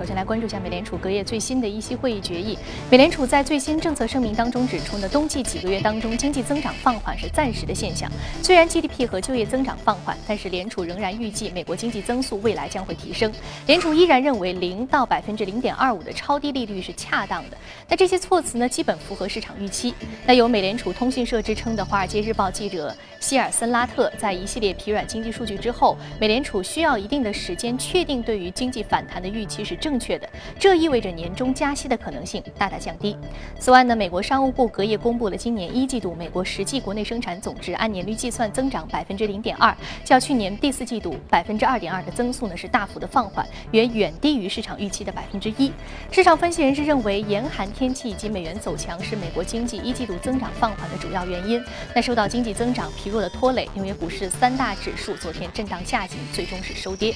首先来关注一下美联储隔夜最新的议息会议决议。美联储在最新政策声明当中指出呢，冬季几个月当中经济增长放缓是暂时的现象。虽然 GDP 和就业增长放缓，但是联储仍然预计美国经济增速未来将会提升。联储依然认为零到百分之零点二五的超低利率是恰当的。那这些措辞呢，基本符合市场预期。那由美联储通讯社之称的《华尔街日报》记者希尔森拉特在一系列疲软经济数据之后，美联储需要一定的时间确定对于经济反弹的预期是正。确的，这意味着年终加息的可能性大大降低。此外呢，美国商务部隔夜公布了今年一季度美国实际国内生产总值按年率计算增长百分之零点二，较去年第四季度百分之二点二的增速呢是大幅的放缓，远远低于市场预期的百分之一。市场分析人士认为，严寒天气以及美元走强是美国经济一季度增长放缓的主要原因。那受到经济增长疲弱的拖累，纽约股市三大指数昨天震荡下行，最终是收跌。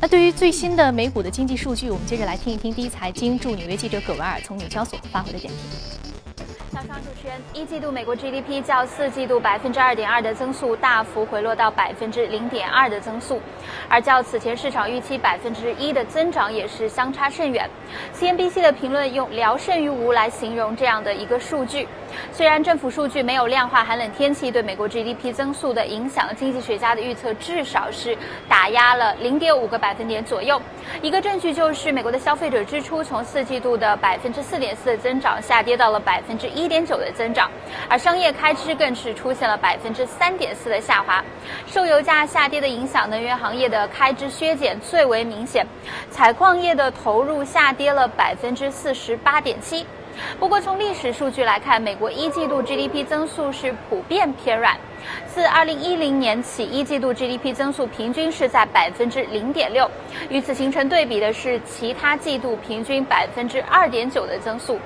那对于最新的美股的经济数据，我们接着来听一听第一财经驻纽约记者葛文尔从纽交所发回的点评。早上，主持人，一季度美国 GDP 较四季度百分之二点二的增速大幅回落到百分之零点二的增速，而较此前市场预期百分之一的增长也是相差甚远。CNBC 的评论用“聊胜于无”来形容这样的一个数据。虽然政府数据没有量化寒冷天气对美国 GDP 增速的影响，经济学家的预测至少是打压了零点五个百分点左右。一个证据就是美国的消费者支出从四季度的百分之四点四的增长下跌到了百分之一点九的增长，而商业开支更是出现了百分之三点四的下滑。受油价下跌的影响，能源行业的开支削减最为明显，采矿业的投入下跌了百分之四十八点七。不过，从历史数据来看，美国一季度 GDP 增速是普遍偏软。自2010年起，一季度 GDP 增速平均是在百分之零点六。与此形成对比的是，其他季度平均百分之二点九的增速。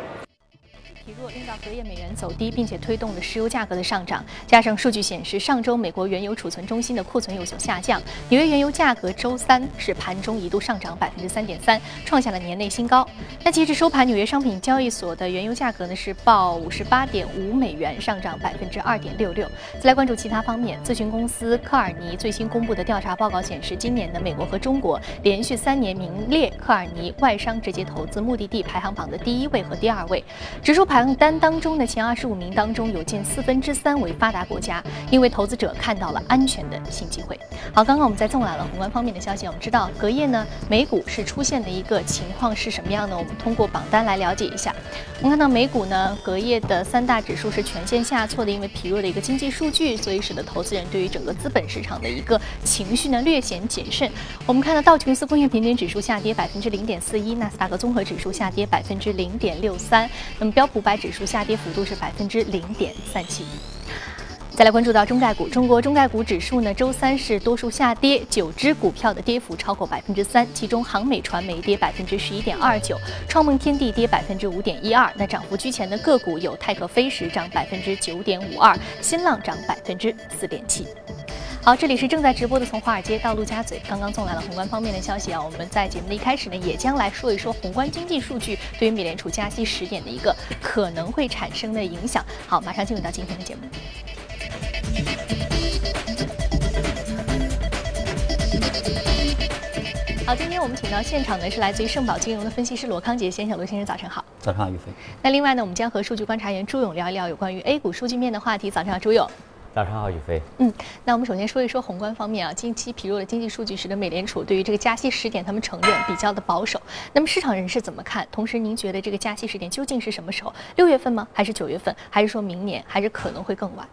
疲弱令到隔夜美元走低，并且推动了石油价格的上涨。加上数据显示，上周美国原油储存中心的库存有所下降，纽约原油价格周三是盘中一度上涨百分之三点三，创下了年内新高。那截至收盘，纽约商品交易所的原油价格呢是报五十八点五美元，上涨百分之二点六六。再来关注其他方面，咨询公司科尔尼最新公布的调查报告显示，今年的美国和中国连续三年名列科尔尼外商直接投资目的地排行榜的第一位和第二位，指数。排行单当中的前二十五名当中，有近四分之三为发达国家，因为投资者看到了安全的新机会。好，刚刚我们在纵览了宏观方面的消息，我们知道隔夜呢，美股是出现的一个情况是什么样呢？我们通过榜单来了解一下。我们看到美股呢，隔夜的三大指数是全线下挫的，因为疲弱的一个经济数据，所以使得投资人对于整个资本市场的一个情绪呢略显谨慎。我们看到道琼斯工业平均指数下跌百分之零点四一，纳斯达克综合指数下跌百分之零点六三，那么标普。五百指数下跌幅度是百分之零点三七。再来关注到中概股，中国中概股指数呢，周三是多数下跌，九只股票的跌幅超过百分之三，其中航美传媒跌百分之十一点二九，创梦天地跌百分之五点一二。那涨幅居前的个股有泰克飞时涨百分之九点五二，新浪涨百分之四点七。好，这里是正在直播的从华尔街到陆家嘴。刚刚送来了宏观方面的消息啊，我们在节目的一开始呢，也将来说一说宏观经济数据对于美联储加息时点的一个可能会产生的影响。好，马上进入到今天的节目。好，今天我们请到现场的是来自于盛宝金融的分析师罗康杰先生，罗先生早晨好。早上好，宇飞。那另外呢，我们将和数据观察员朱勇聊一聊有关于 A 股数据面的话题。早上好，朱勇。早上好，宇飞。嗯，那我们首先说一说宏观方面啊，近期疲弱的经济数据使得美联储对于这个加息时点，他们承认比较的保守。那么市场人士怎么看？同时，您觉得这个加息时点究竟是什么时候？六月份吗？还是九月份？还是说明年？还是可能会更晚？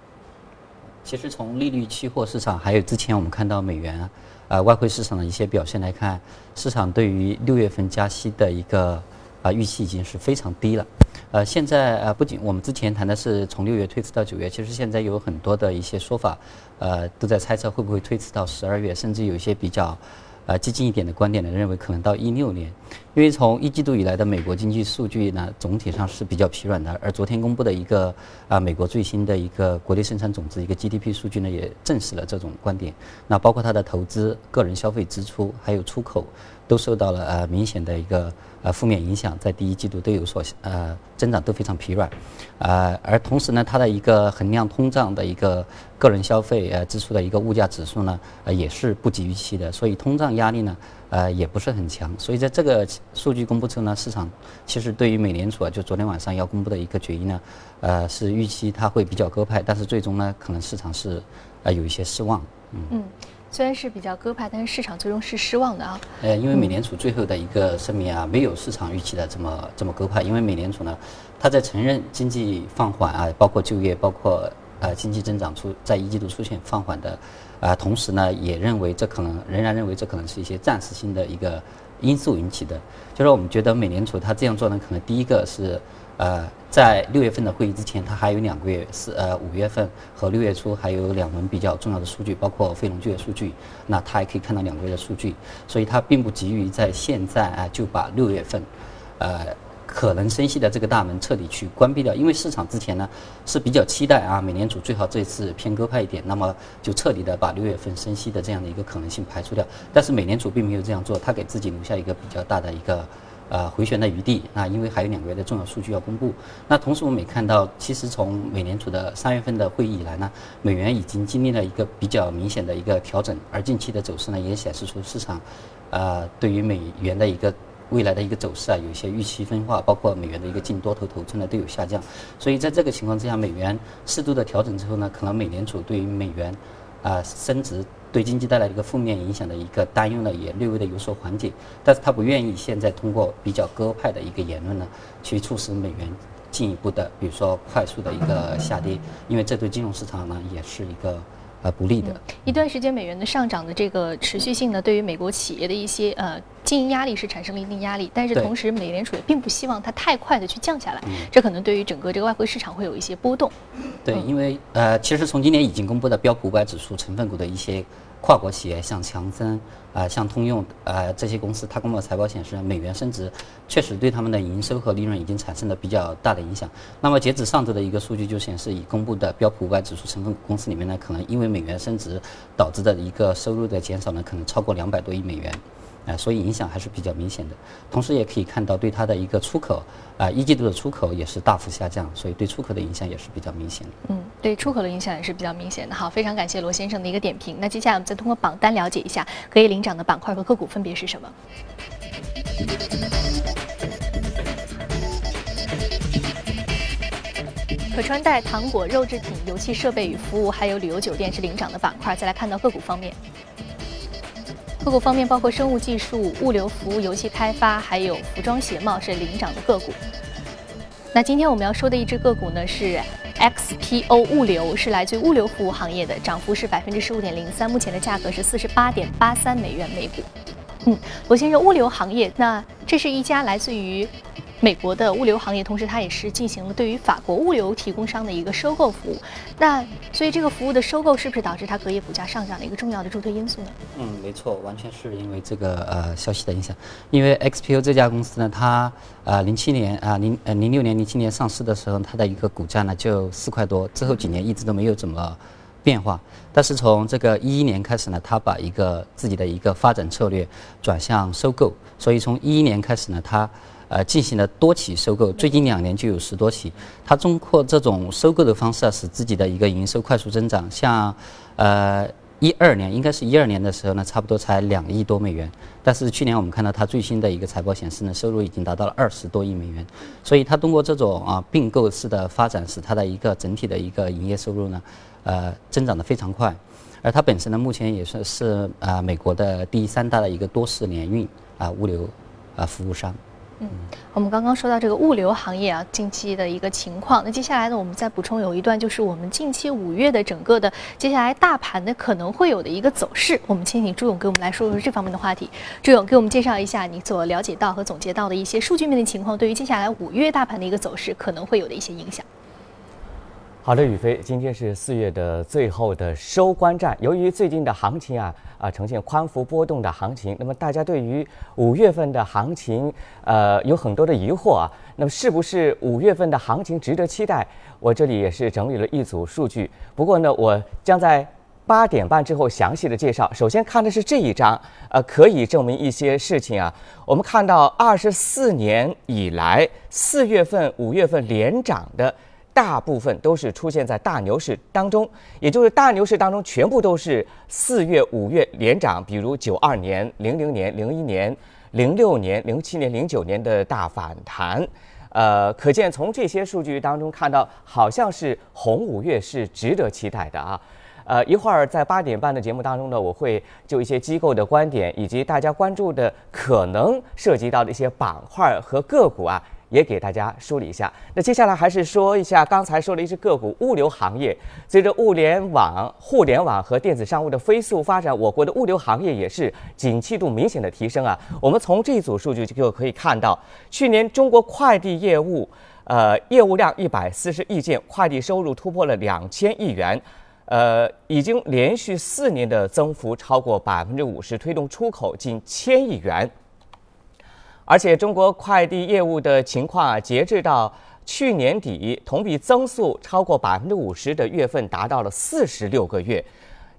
其实从利率期货市场，还有之前我们看到美元啊，外汇市场的一些表现来看，市场对于六月份加息的一个啊预期已经是非常低了。呃，现在呃，不仅我们之前谈的是从六月推迟到九月，其实现在有很多的一些说法，呃，都在猜测会不会推迟到十二月，甚至有一些比较，呃，激进一点的观点呢，认为可能到一六年。因为从一季度以来的美国经济数据呢，总体上是比较疲软的，而昨天公布的一个啊美国最新的一个国内生产总值一个 GDP 数据呢，也证实了这种观点。那包括它的投资、个人消费支出还有出口，都受到了呃明显的一个呃负面影响，在第一季度都有所呃增长都非常疲软，呃而同时呢，它的一个衡量通胀的一个个人消费呃支出的一个物价指数呢，呃也是不及预期的，所以通胀压力呢呃也不是很强，所以在这个数据公布之后呢，市场其实对于美联储啊就昨天晚上要公布的一个决议呢，呃是预期它会比较鸽派，但是最终呢可能市场是呃有一些失望，嗯。虽然是比较鸽派，但是市场最终是失望的啊。呃，因为美联储最后的一个声明啊，没有市场预期的这么这么鸽派。因为美联储呢，它在承认经济放缓啊，包括就业，包括呃经济增长出在一季度出现放缓的啊，同时呢，也认为这可能仍然认为这可能是一些暂时性的一个因素引起的。就是我们觉得美联储它这样做呢，可能第一个是。呃，在六月份的会议之前，它还有两个月，是呃五月份和六月初还有两轮比较重要的数据，包括非农就业数据，那它还可以看到两个月的数据，所以它并不急于在现在啊就把六月份，呃可能升息的这个大门彻底去关闭掉，因为市场之前呢是比较期待啊美联储最好这次偏鸽派一点，那么就彻底的把六月份升息的这样的一个可能性排除掉，但是美联储并没有这样做，它给自己留下一个比较大的一个。呃，回旋的余地啊，因为还有两个月的重要数据要公布。那同时我们也看到，其实从美联储的三月份的会议以来呢，美元已经经历了一个比较明显的一个调整，而近期的走势呢，也显示出市场，呃，对于美元的一个未来的一个走势啊，有一些预期分化，包括美元的一个净多头头寸呢都有下降。所以在这个情况之下，美元适度的调整之后呢，可能美联储对于美元啊升值。对经济带来一个负面影响的一个担忧呢，也略微的有所缓解，但是他不愿意现在通过比较鸽派的一个言论呢，去促使美元进一步的，比如说快速的一个下跌，因为这对金融市场呢也是一个。呃，不利的。一段时间，美元的上涨的这个持续性呢，对于美国企业的一些呃经营压力是产生了一定压力。但是同时，美联储也并不希望它太快的去降下来，这可能对于整个这个外汇市场会有一些波动。对，因为呃，其实从今年已经公布的标普五百指数成分股的一些。跨国企业像强森啊，像通用啊这些公司，它公布的财报显示，美元升值确实对他们的营收和利润已经产生了比较大的影响。那么截止上周的一个数据就显示，已公布的标普五百指数成分公司里面呢，可能因为美元升值导致的一个收入的减少呢，可能超过两百多亿美元。啊，所以影响还是比较明显的。同时也可以看到，对它的一个出口，啊，一季度的出口也是大幅下降，所以对出口的影响也是比较明显的。嗯，对出口的影响也是比较明显的。好，非常感谢罗先生的一个点评。那接下来我们再通过榜单了解一下可以领涨的板块和个股分别是什么。可穿戴、糖果、肉制品、油气设备与服务，还有旅游酒店是领涨的板块。再来看到个股方面。个股方面包括生物技术、物流服务、游戏开发，还有服装鞋帽是领涨的个股。那今天我们要说的一只个股呢是 XPO 物流，是来自于物流服务行业的，涨幅是百分之十五点零三，目前的价格是四十八点八三美元每股。嗯，罗先生，物流行业，那这是一家来自于。美国的物流行业，同时它也是进行了对于法国物流提供商的一个收购服务。那所以这个服务的收购是不是导致它隔夜股价上涨的一个重要的助推因素呢？嗯，没错，完全是因为这个呃消息的影响。因为 XPO 这家公司呢，它呃零七年啊零呃零六年零七年上市的时候，它的一个股价呢就四块多，之后几年一直都没有怎么变化。但是从这个一一年开始呢，他把一个自己的一个发展策略转向收购，所以从一一年开始呢，他呃，进行了多起收购，最近两年就有十多起。它通过这种收购的方式啊，使自己的一个营收快速增长。像，呃，一二年应该是一二年的时候呢，差不多才两亿多美元。但是去年我们看到它最新的一个财报显示呢，收入已经达到了二十多亿美元。所以它通过这种啊并购式的发展，使它的一个整体的一个营业收入呢，呃，增长的非常快。而它本身呢，目前也算是啊美国的第三大的一个多式联运啊物流啊服务商。嗯，我们刚刚说到这个物流行业啊，近期的一个情况。那接下来呢，我们再补充有一段，就是我们近期五月的整个的接下来大盘的可能会有的一个走势。我们先请朱勇给我们来说说这方面的话题。朱勇给我们介绍一下你所了解到和总结到的一些数据面的情况，对于接下来五月大盘的一个走势可能会有的一些影响。好的，宇飞，今天是四月的最后的收官战。由于最近的行情啊啊呈现宽幅波动的行情，那么大家对于五月份的行情呃有很多的疑惑啊。那么是不是五月份的行情值得期待？我这里也是整理了一组数据。不过呢，我将在八点半之后详细的介绍。首先看的是这一张，呃，可以证明一些事情啊。我们看到二十四年以来四月份、五月份连涨的大部分都是出现在大牛市当中，也就是大牛市当中全部都是四月、五月连涨，比如九二年、零零年、零一年、零六年、零七年、零九年的大反弹。呃，可见从这些数据当中看到，好像是红五月是值得期待的啊。呃，一会儿在八点半的节目当中呢，我会就一些机构的观点以及大家关注的可能涉及到的一些板块和个股啊，也给大家梳理一下。那接下来还是说一下刚才说的一只个股物流行业，随着物联网、互联网和电子商务的飞速发展，我国的物流行业也是景气度明显的提升啊。我们从这一组数据就可以看到，去年中国快递业务，呃，业务量一百四十亿件，快递收入突破了两千亿元。呃，已经连续四年的增幅超过百分之五十，推动出口近千亿元。而且，中国快递业务的情况啊，截至到去年底，同比增速超过百分之五十的月份达到了四十六个月。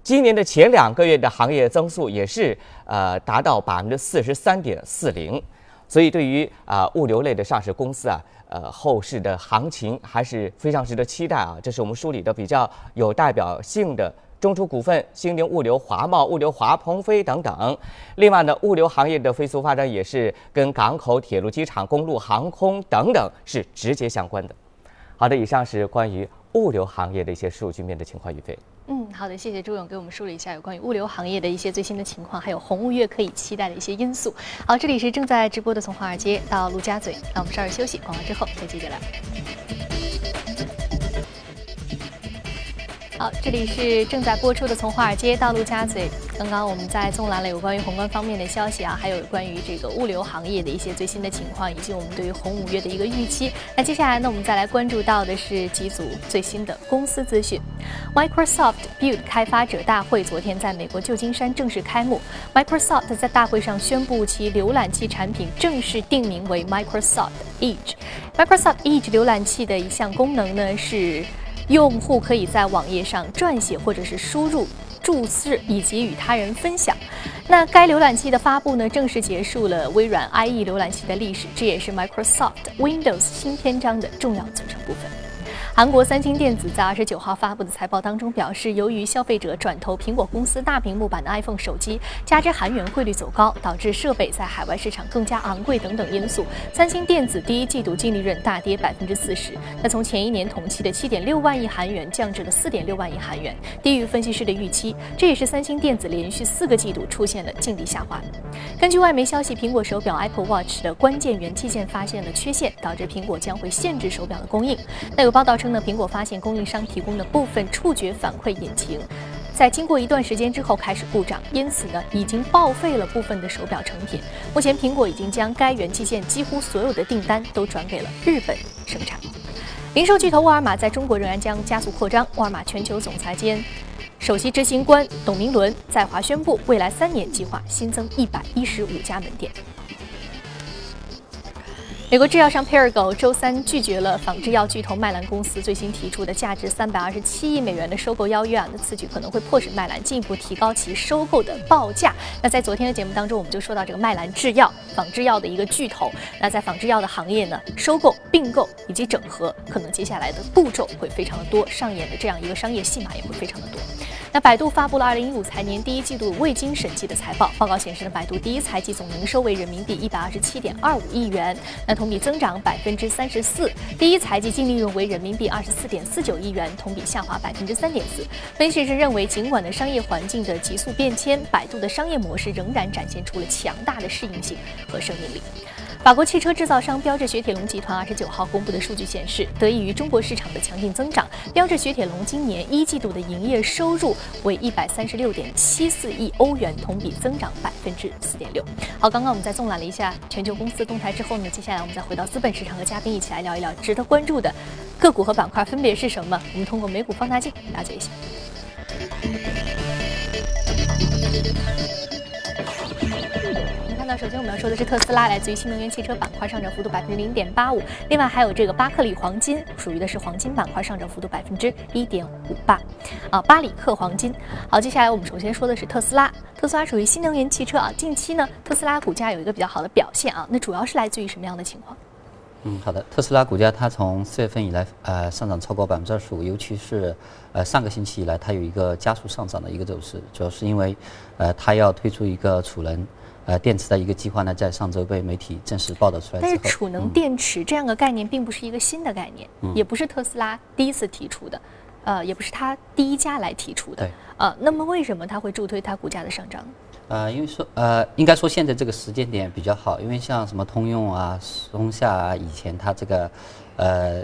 今年的前两个月的行业增速也是呃达到百分之四十三点四零。所以，对于啊物流类的上市公司啊。呃，后市的行情还是非常值得期待啊！这是我们梳理的比较有代表性的中储股份、兴宁物流、华贸物流、华鹏飞等等。另外呢，物流行业的飞速发展也是跟港口、铁路、机场、公路、航空等等是直接相关的。好的，以上是关于物流行业的一些数据面的情况，宇飞。嗯，好的，谢谢朱勇给我们梳理一下有关于物流行业的一些最新的情况，还有红五月可以期待的一些因素。好，这里是正在直播的从华尔街到陆家嘴，那我们稍事休息，广告之后再接着来。好，这里是正在播出的《从华尔街到陆家嘴》。刚刚我们在纵览了有关于宏观方面的消息啊，还有关于这个物流行业的一些最新的情况，以及我们对于红五月的一个预期。那接下来呢，我们再来关注到的是几组最新的公司资讯。Microsoft Build 开发者大会昨天在美国旧金山正式开幕。Microsoft 在大会上宣布其浏览器产品正式定名为 Microsoft Edge。Microsoft Edge 浏览器的一项功能呢是。用户可以在网页上撰写或者是输入注释，以及与他人分享。那该浏览器的发布呢，正式结束了微软 IE 浏览器的历史，这也是 Microsoft Windows 新篇章的重要组成部分。韩国三星电子在二十九号发布的财报当中表示，由于消费者转投苹果公司大屏幕版的 iPhone 手机，加之韩元汇率走高，导致设备在海外市场更加昂贵等等因素，三星电子第一季度净利润大跌百分之四十。那从前一年同期的七点六万亿韩元降至了四点六万亿韩元，低于分析师的预期。这也是三星电子连续四个季度出现了净利下滑。根据外媒消息，苹果手表 Apple Watch 的关键元器件发现了缺陷，导致苹果将会限制手表的供应。那有报道称。那苹果发现供应商提供的部分触觉反馈引擎，在经过一段时间之后开始故障，因此呢，已经报废了部分的手表成品。目前，苹果已经将该元器件几乎所有的订单都转给了日本生产。零售巨头沃尔玛在中国仍然将加速扩张。沃尔玛全球总裁兼首席执行官董明伦在华宣布，未来三年计划新增一百一十五家门店。美国制药商 Perrigo 周三拒绝了仿制药巨头麦兰公司最新提出的价值三百二十七亿美元的收购邀约啊，那此举可能会迫使麦兰进一步提高其收购的报价。那在昨天的节目当中，我们就说到这个麦兰制药仿制药的一个巨头，那在仿制药的行业呢，收购、并购以及整合，可能接下来的步骤会非常的多，上演的这样一个商业戏码也会非常的多。那百度发布了二零一五财年第一季度未经审计的财报，报告显示呢，百度第一财季总营收为人民币一百二十七点二五亿元，那同比增长百分之三十四；第一财季净利润为人民币二十四点四九亿元，同比下滑百分之三点四。分析师认为，尽管的商业环境的急速变迁，百度的商业模式仍然展现出了强大的适应性和生命力。法国汽车制造商标致雪铁龙集团二十九号公布的数据显示，得益于中国市场的强劲增长，标致雪铁龙今年一季度的营业收入为一百三十六点七四亿欧元，同比增长百分之四点六。好，刚刚我们在纵览了一下全球公司动态之后呢，接下来我们再回到资本市场，和嘉宾一起来聊一聊值得关注的个股和板块分别是什么？我们通过美股放大镜了解一下。呢，首先我们要说的是特斯拉，来自于新能源汽车板块上涨幅度百分之零点八五。另外还有这个巴克利黄金，属于的是黄金板块上涨幅度百分之一点五八。啊，巴里克黄金。好，接下来我们首先说的是特斯拉，特斯拉属于新能源汽车啊。近期呢，特斯拉股价有一个比较好的表现啊，那主要是来自于什么样的情况？嗯，好的。特斯拉股价它从四月份以来，呃，上涨超过百分之二十五，尤其是呃上个星期以来，它有一个加速上涨的一个走势，主要是因为，呃，它要推出一个储能，呃，电池的一个计划呢，在上周被媒体正式报道出来。但是储能电池这样的概念并不是一个新的概念，也不是特斯拉第一次提出的，呃，也不是它第一家来提出的。对。呃，那么为什么它会助推它股价的上涨？呃，因为说呃，应该说现在这个时间点比较好，因为像什么通用啊、松下啊，以前它这个，呃，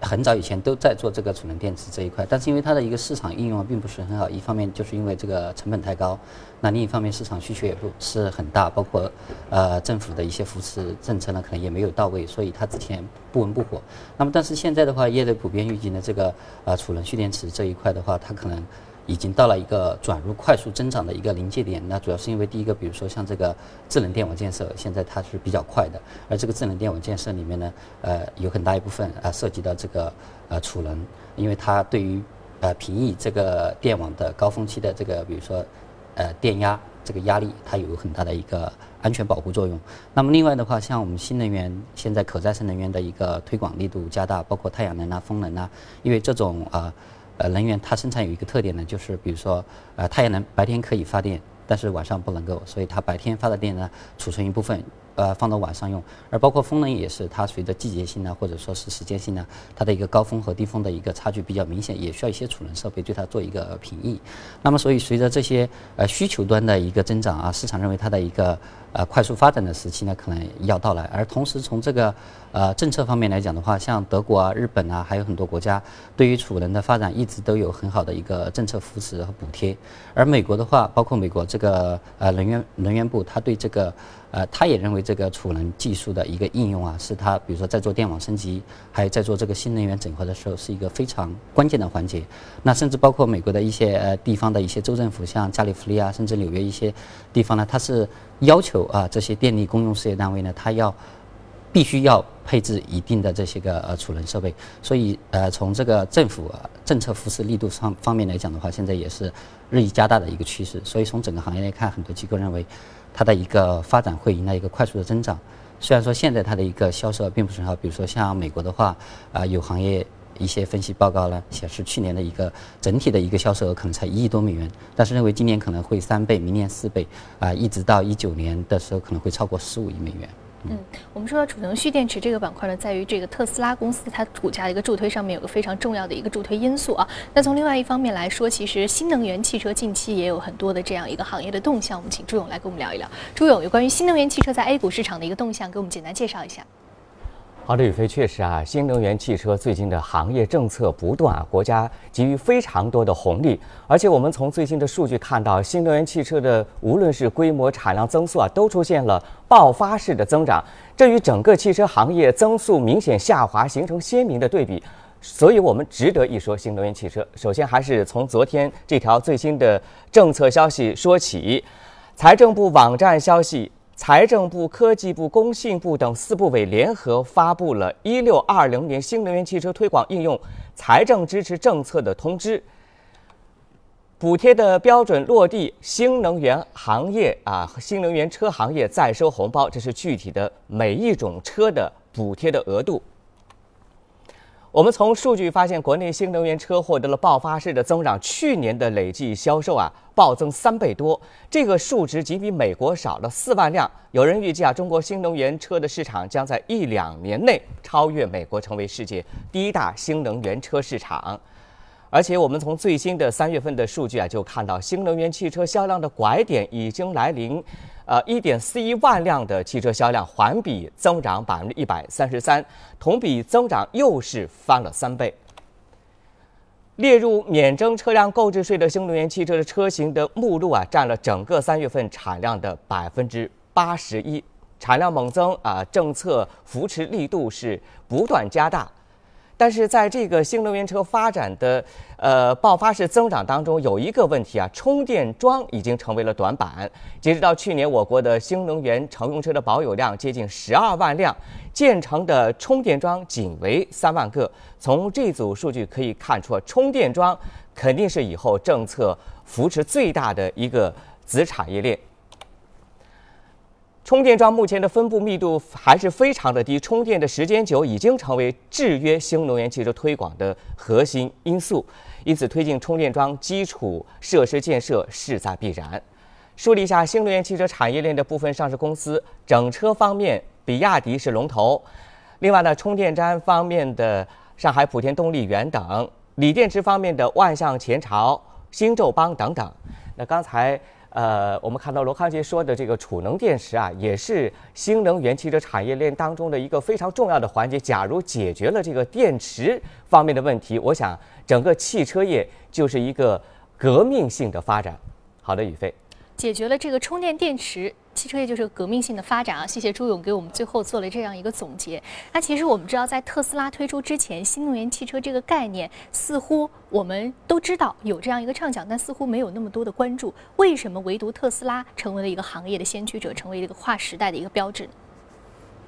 很早以前都在做这个储能电池这一块，但是因为它的一个市场应用并不是很好，一方面就是因为这个成本太高，那另一方面市场需求也不是很大，包括呃政府的一些扶持政策呢，可能也没有到位，所以它之前不温不火。那么但是现在的话，业内普遍预计呢，这个呃储能蓄电池这一块的话，它可能。已经到了一个转入快速增长的一个临界点，那主要是因为第一个，比如说像这个智能电网建设，现在它是比较快的，而这个智能电网建设里面呢，呃，有很大一部分啊涉及到这个呃储能，因为它对于呃平抑这个电网的高峰期的这个，比如说呃电压这个压力，它有很大的一个安全保护作用。那么另外的话，像我们新能源现在可再生能源的一个推广力度加大，包括太阳能啊、风能啊，因为这种啊。呃能源它生产有一个特点呢，就是比如说，呃，太阳能白天可以发电，但是晚上不能够，所以它白天发的电呢，储存一部分。呃，放到晚上用，而包括风能也是，它随着季节性呢，或者说是时间性呢，它的一个高峰和低峰的一个差距比较明显，也需要一些储能设备对它做一个平抑。那么，所以随着这些呃需求端的一个增长啊，市场认为它的一个呃快速发展的时期呢，可能要到来。而同时从这个呃政策方面来讲的话，像德国啊、日本啊，还有很多国家对于储能的发展一直都有很好的一个政策扶持和补贴。而美国的话，包括美国这个呃能源能源部，它对这个。呃，他也认为这个储能技术的一个应用啊，是他比如说在做电网升级，还有在做这个新能源整合的时候，是一个非常关键的环节。那甚至包括美国的一些呃地方的一些州政府，像加利福尼亚甚至纽约一些地方呢，它是要求啊这些电力公用事业单位呢，它要必须要配置一定的这些个呃储能设备。所以呃从这个政府政策扶持力度上方面来讲的话，现在也是日益加大的一个趋势。所以从整个行业来看，很多机构认为。它的一个发展会迎来一个快速的增长，虽然说现在它的一个销售并不是很好，比如说像美国的话，啊有行业一些分析报告呢显示去年的一个整体的一个销售额可能才一亿多美元，但是认为今年可能会三倍，明年四倍，啊一直到一九年的时候可能会超过十五亿美元。嗯，我们说到储能蓄电池这个板块呢，在于这个特斯拉公司它股价的一个助推上面有个非常重要的一个助推因素啊。那从另外一方面来说，其实新能源汽车近期也有很多的这样一个行业的动向。我们请朱勇来跟我们聊一聊。朱勇，有关于新能源汽车在 A 股市场的一个动向，给我们简单介绍一下。好的，宇飞，确实啊，新能源汽车最近的行业政策不断，国家给予非常多的红利，而且我们从最新的数据看到，新能源汽车的无论是规模、产量增速啊，都出现了爆发式的增长，这与整个汽车行业增速明显下滑形成鲜明的对比，所以我们值得一说新能源汽车。首先还是从昨天这条最新的政策消息说起，财政部网站消息。财政部、科技部、工信部等四部委联合发布了“一六二零年新能源汽车推广应用财政支持政策”的通知，补贴的标准落地，新能源行业啊，新能源车行业再收红包，这是具体的每一种车的补贴的额度。我们从数据发现，国内新能源车获得了爆发式的增长，去年的累计销售啊暴增三倍多，这个数值仅比美国少了四万辆。有人预计啊，中国新能源车的市场将在一两年内超越美国，成为世界第一大新能源车市场。而且，我们从最新的三月份的数据啊，就看到新能源汽车销量的拐点已经来临。呃，一点四一万辆的汽车销量环比增长百分之一百三十三，同比增长又是翻了三倍。列入免征车辆购置税的新能源汽车的车型的目录啊，占了整个三月份产量的百分之八十一，产量猛增啊，政策扶持力度是不断加大。但是在这个新能源车发展的呃爆发式增长当中，有一个问题啊，充电桩已经成为了短板。截止到去年，我国的新能源乘用车的保有量接近十二万辆，建成的充电桩仅为三万个。从这组数据可以看出，充电桩肯定是以后政策扶持最大的一个子产业链。充电桩目前的分布密度还是非常的低，充电的时间久已经成为制约新能源汽车推广的核心因素，因此推进充电桩基础设施建设势在必然。梳理一下新能源汽车产业链的部分上市公司，整车方面，比亚迪是龙头，另外呢，充电站方面的上海普天动力源等，锂电池方面的万向前朝、新宙邦等等。那刚才。呃，我们看到罗康杰说的这个储能电池啊，也是新能源汽车产业链当中的一个非常重要的环节。假如解决了这个电池方面的问题，我想整个汽车业就是一个革命性的发展。好的，宇飞，解决了这个充电电池。汽车业就是革命性的发展啊！谢谢朱勇给我们最后做了这样一个总结。那其实我们知道，在特斯拉推出之前，新能源汽车这个概念似乎我们都知道有这样一个畅想，但似乎没有那么多的关注。为什么唯独特斯拉成为了一个行业的先驱者，成为了一个跨时代的一个标志？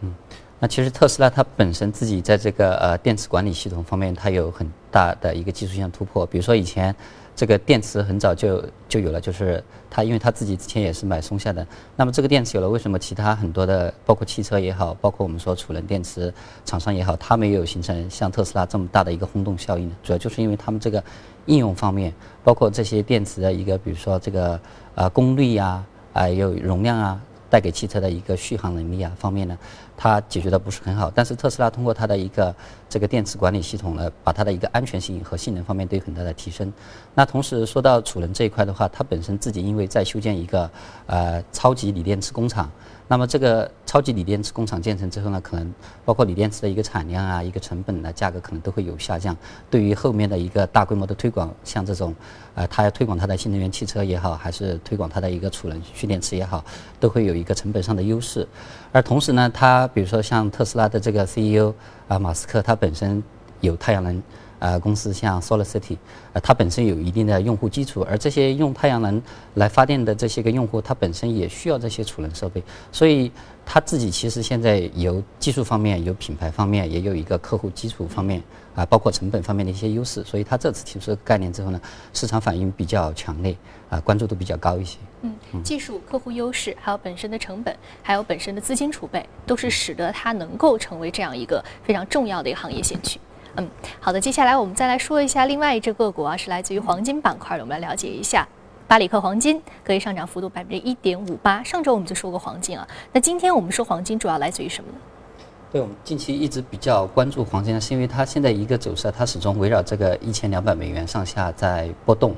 嗯，那其实特斯拉它本身自己在这个呃电池管理系统方面，它有很大的一个技术性突破。比如说以前。这个电池很早就就有了，就是他，因为他自己之前也是买松下的。那么这个电池有了，为什么其他很多的，包括汽车也好，包括我们说储能电池厂商也好，它没有形成像特斯拉这么大的一个轰动效应呢？主要就是因为他们这个应用方面，包括这些电池的一个，比如说这个啊功率呀，啊有容量啊。带给汽车的一个续航能力啊方面呢，它解决的不是很好。但是特斯拉通过它的一个这个电池管理系统呢，把它的一个安全性和性能方面都有很大的提升。那同时说到储能这一块的话，它本身自己因为在修建一个呃超级锂电池工厂。那么这个超级锂电池工厂建成之后呢，可能包括锂电池的一个产量啊、一个成本的价格可能都会有下降。对于后面的一个大规模的推广，像这种，呃，它要推广它的新能源汽车也好，还是推广它的一个储能蓄电池也好，都会有一个成本上的优势。而同时呢，它比如说像特斯拉的这个 CEO 啊，马斯克，他本身有太阳能。呃，公司像 SolarCity，呃，它本身有一定的用户基础，而这些用太阳能来发电的这些个用户，它本身也需要这些储能设备，所以它自己其实现在有技术方面、有品牌方面，也有一个客户基础方面啊，包括成本方面的一些优势，所以它这次提出概念之后呢，市场反应比较强烈，啊，关注度比较高一些。嗯，技术、客户优势，还有本身的成本，还有本身的资金储备，都是使得它能够成为这样一个非常重要的一个行业先驱。嗯，好的，接下来我们再来说一下另外一只个股啊，是来自于黄金板块的，我们来了解一下巴里克黄金，可以上涨幅度百分之一点五八。上周我们就说过黄金啊，那今天我们说黄金主要来自于什么呢？对我们近期一直比较关注黄金呢，是因为它现在一个走势，它始终围绕这个一千两百美元上下在波动，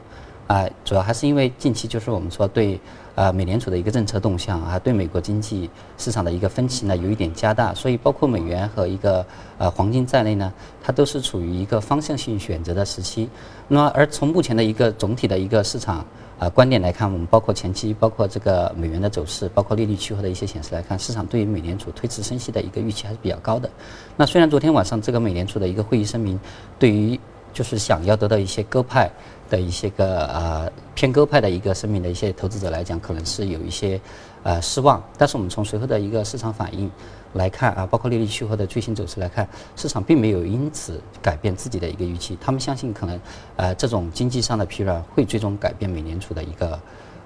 啊，主要还是因为近期就是我们说对。啊，美联储的一个政策动向啊，对美国经济市场的一个分歧呢，有一点加大，所以包括美元和一个呃黄金在内呢，它都是处于一个方向性选择的时期。那么，而从目前的一个总体的一个市场啊观点来看，我们包括前期包括这个美元的走势，包括利率期货的一些显示来看，市场对于美联储推迟升息的一个预期还是比较高的。那虽然昨天晚上这个美联储的一个会议声明，对于就是想要得到一些鸽派。的一些个呃偏鸽派的一个声明的一些投资者来讲，可能是有一些呃失望。但是我们从随后的一个市场反应来看啊，包括利率期货的最新走势来看，市场并没有因此改变自己的一个预期。他们相信可能呃这种经济上的疲软会最终改变美联储的一个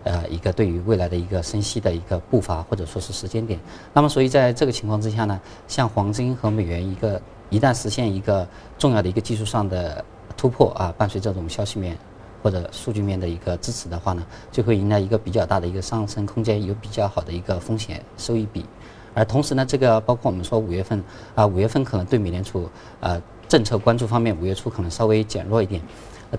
呃一个对于未来的一个升息的一个步伐或者说是时间点。那么所以在这个情况之下呢，像黄金和美元一个一旦实现一个重要的一个技术上的突破啊，伴随这种消息面。或者数据面的一个支持的话呢，就会迎来一个比较大的一个上升空间，有比较好的一个风险收益比。而同时呢，这个包括我们说五月份啊，五月份可能对美联储呃政策关注方面，五月初可能稍微减弱一点。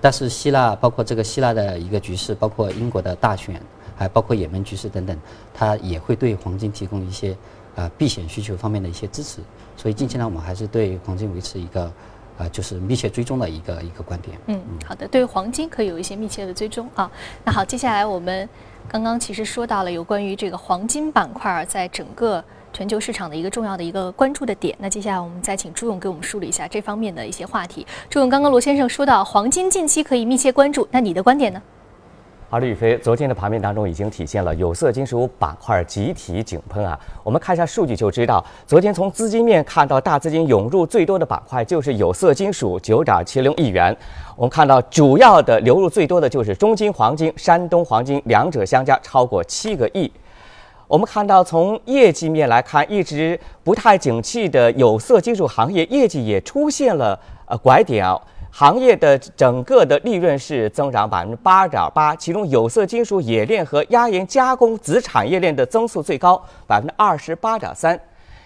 但是希腊包括这个希腊的一个局势，包括英国的大选，还包括也门局势等等，它也会对黄金提供一些啊避险需求方面的一些支持。所以近期呢，我们还是对黄金维持一个。啊，就是密切追踪的一个一个观点。嗯，好的，对黄金可以有一些密切的追踪啊。那好，接下来我们刚刚其实说到了有关于这个黄金板块在整个全球市场的一个重要的一个关注的点。那接下来我们再请朱勇给我们梳理一下这方面的一些话题。朱勇，刚刚罗先生说到黄金近期可以密切关注，那你的观点呢？好的，宇飞，昨天的盘面当中已经体现了有色金属板块集体井喷啊。我们看一下数据就知道，昨天从资金面看到，大资金涌入最多的板块就是有色金属，九点七零亿元。我们看到主要的流入最多的就是中金黄金、山东黄金，两者相加超过七个亿。我们看到从业绩面来看，一直不太景气的有色金属行业业绩也出现了呃拐点啊。行业的整个的利润是增长百分之八点八，其中有色金属冶炼和压延加工子产业链的增速最高，百分之二十八点三。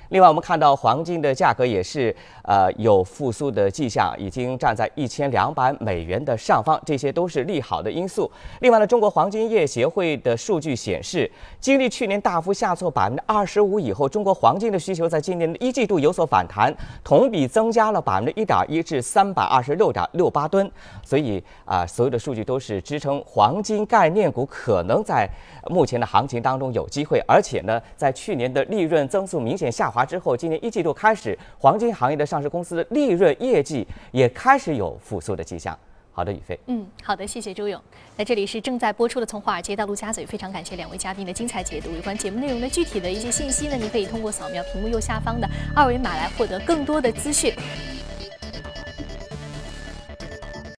另外，我们看到黄金的价格也是呃有复苏的迹象，已经站在一千两百美元的上方，这些都是利好的因素。另外呢，中国黄金业协会的数据显示，经历去年大幅下挫百分之二十五以后，中国黄金的需求在今年的一季度有所反弹，同比增加了百分之一点一至三百二十六点六八吨。所以啊，所有的数据都是支撑黄金概念股可能在目前的行情当中有机会，而且呢，在去年的利润增速明显下滑。之后，今年一季度开始，黄金行业的上市公司的利润业绩也开始有复苏的迹象。好的，宇飞。嗯，好的，谢谢周勇。那这里是正在播出的《从华尔街到陆家嘴》，非常感谢两位嘉宾的精彩解读。有关节目内容的具体的一些信息呢，您可以通过扫描屏幕右下方的二维码来获得更多的资讯。